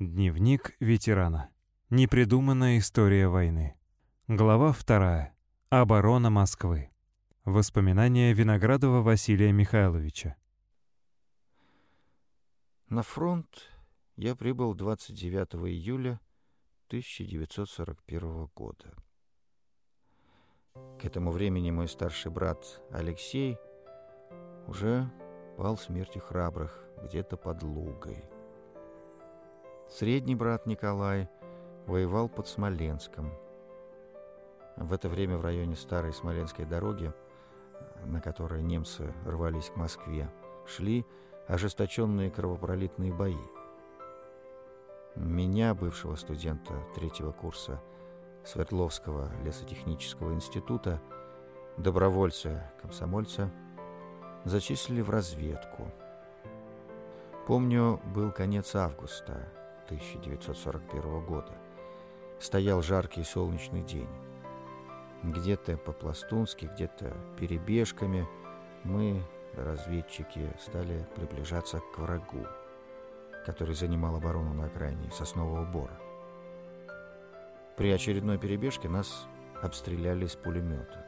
Дневник ветерана. Непридуманная история войны. Глава вторая. Оборона Москвы. Воспоминания Виноградова Василия Михайловича. На фронт я прибыл 29 июля 1941 года. К этому времени мой старший брат Алексей уже пал смертью храбрых где-то под Лугой. Средний брат Николай воевал под Смоленском. В это время в районе старой Смоленской дороги, на которой немцы рвались к Москве, шли ожесточенные кровопролитные бои. Меня, бывшего студента третьего курса Свердловского лесотехнического института, добровольца-комсомольца, зачислили в разведку. Помню, был конец августа 1941 года. Стоял жаркий солнечный день. Где-то по-пластунски, где-то перебежками мы, разведчики, стали приближаться к врагу, который занимал оборону на окраине Соснового Бора. При очередной перебежке нас обстреляли из пулемета.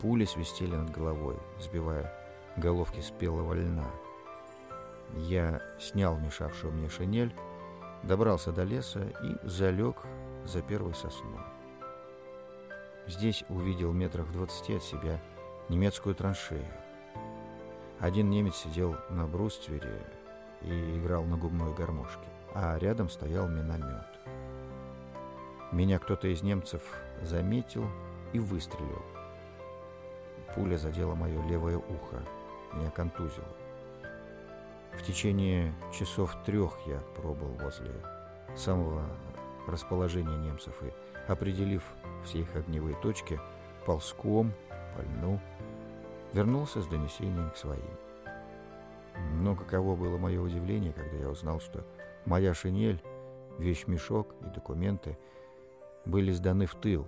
Пули свистели над головой, сбивая головки спелого льна. Я снял мешавшую мне шинель, добрался до леса и залег за первой сосной. Здесь увидел метрах в двадцати от себя немецкую траншею. Один немец сидел на бруствере и играл на губной гармошке, а рядом стоял миномет. Меня кто-то из немцев заметил и выстрелил. Пуля задела мое левое ухо, меня контузило. В течение часов трех я пробыл возле самого расположения немцев и, определив все их огневые точки, ползком, по вернулся с донесением к своим. Но каково было мое удивление, когда я узнал, что моя шинель, вещмешок и документы были сданы в тыл,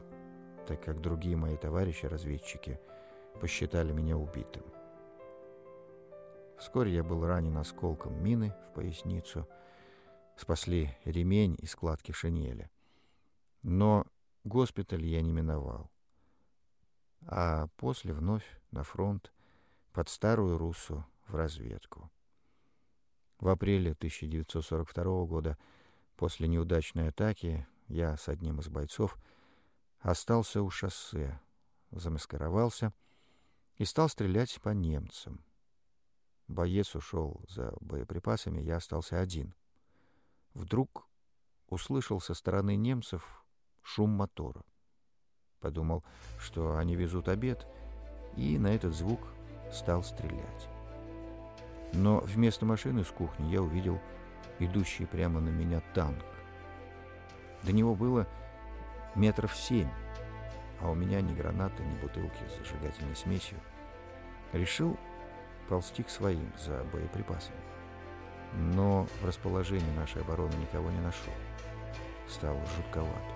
так как другие мои товарищи-разведчики посчитали меня убитым. Вскоре я был ранен осколком мины в поясницу, спасли ремень и складки шинели. Но госпиталь я не миновал. А после вновь на фронт, под старую Руссу, в разведку. В апреле 1942 года, после неудачной атаки, я с одним из бойцов остался у шоссе, замаскировался и стал стрелять по немцам. Боец ушел за боеприпасами, я остался один. Вдруг услышал со стороны немцев шум мотора. Подумал, что они везут обед, и на этот звук стал стрелять. Но вместо машины с кухни я увидел идущий прямо на меня танк. До него было метров семь, а у меня ни гранаты, ни бутылки с зажигательной смесью. Решил ползти к своим за боеприпасами. Но в расположении нашей обороны никого не нашел. Стало жутковато.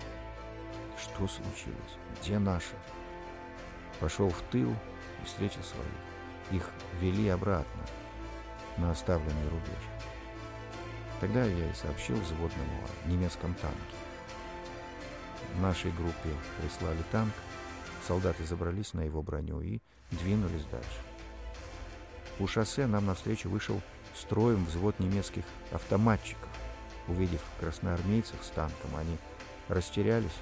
Что случилось? Где наши? Пошел в тыл и встретил своих. Их вели обратно, на оставленный рубеж. Тогда я и сообщил взводному о немецком танке. Нашей группе прислали танк, солдаты забрались на его броню и двинулись дальше. У шоссе нам навстречу вышел строем взвод немецких автоматчиков. Увидев красноармейцев с танком, они растерялись,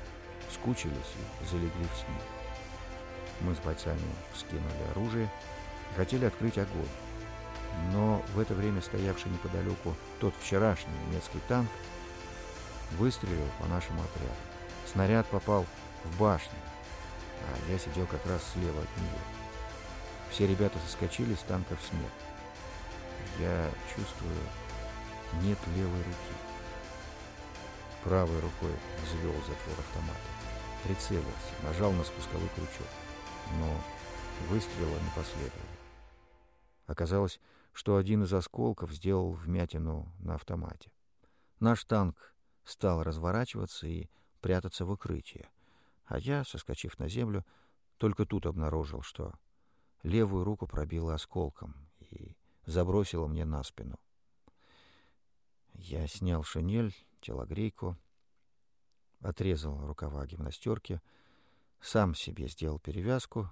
скучились и залегли в снег. Мы с бойцами скинули оружие и хотели открыть огонь. Но в это время стоявший неподалеку тот вчерашний немецкий танк выстрелил по нашему отряду. Снаряд попал в башню, а я сидел как раз слева от него. Все ребята соскочили с танка в снег. Я чувствую, нет левой руки. Правой рукой взвел затвор автомата. Прицелился, нажал на спусковой крючок. Но выстрела не последовало. Оказалось, что один из осколков сделал вмятину на автомате. Наш танк стал разворачиваться и прятаться в укрытие, а я, соскочив на землю, только тут обнаружил, что левую руку пробило осколком и забросило мне на спину. Я снял шинель, телогрейку, отрезал рукава гимнастерки, сам себе сделал перевязку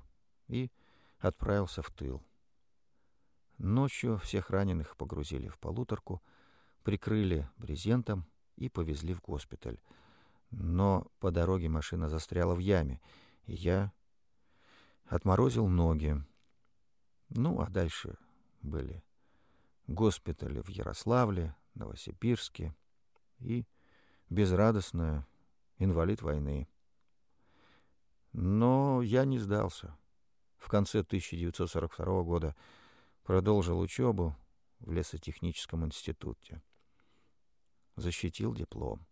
и отправился в тыл. Ночью всех раненых погрузили в полуторку, прикрыли брезентом и повезли в госпиталь. Но по дороге машина застряла в яме, и я отморозил ноги. Ну, а дальше были госпитали в Ярославле, Новосибирске и безрадостная инвалид войны. Но я не сдался. В конце 1942 года продолжил учебу в лесотехническом институте. Защитил диплом.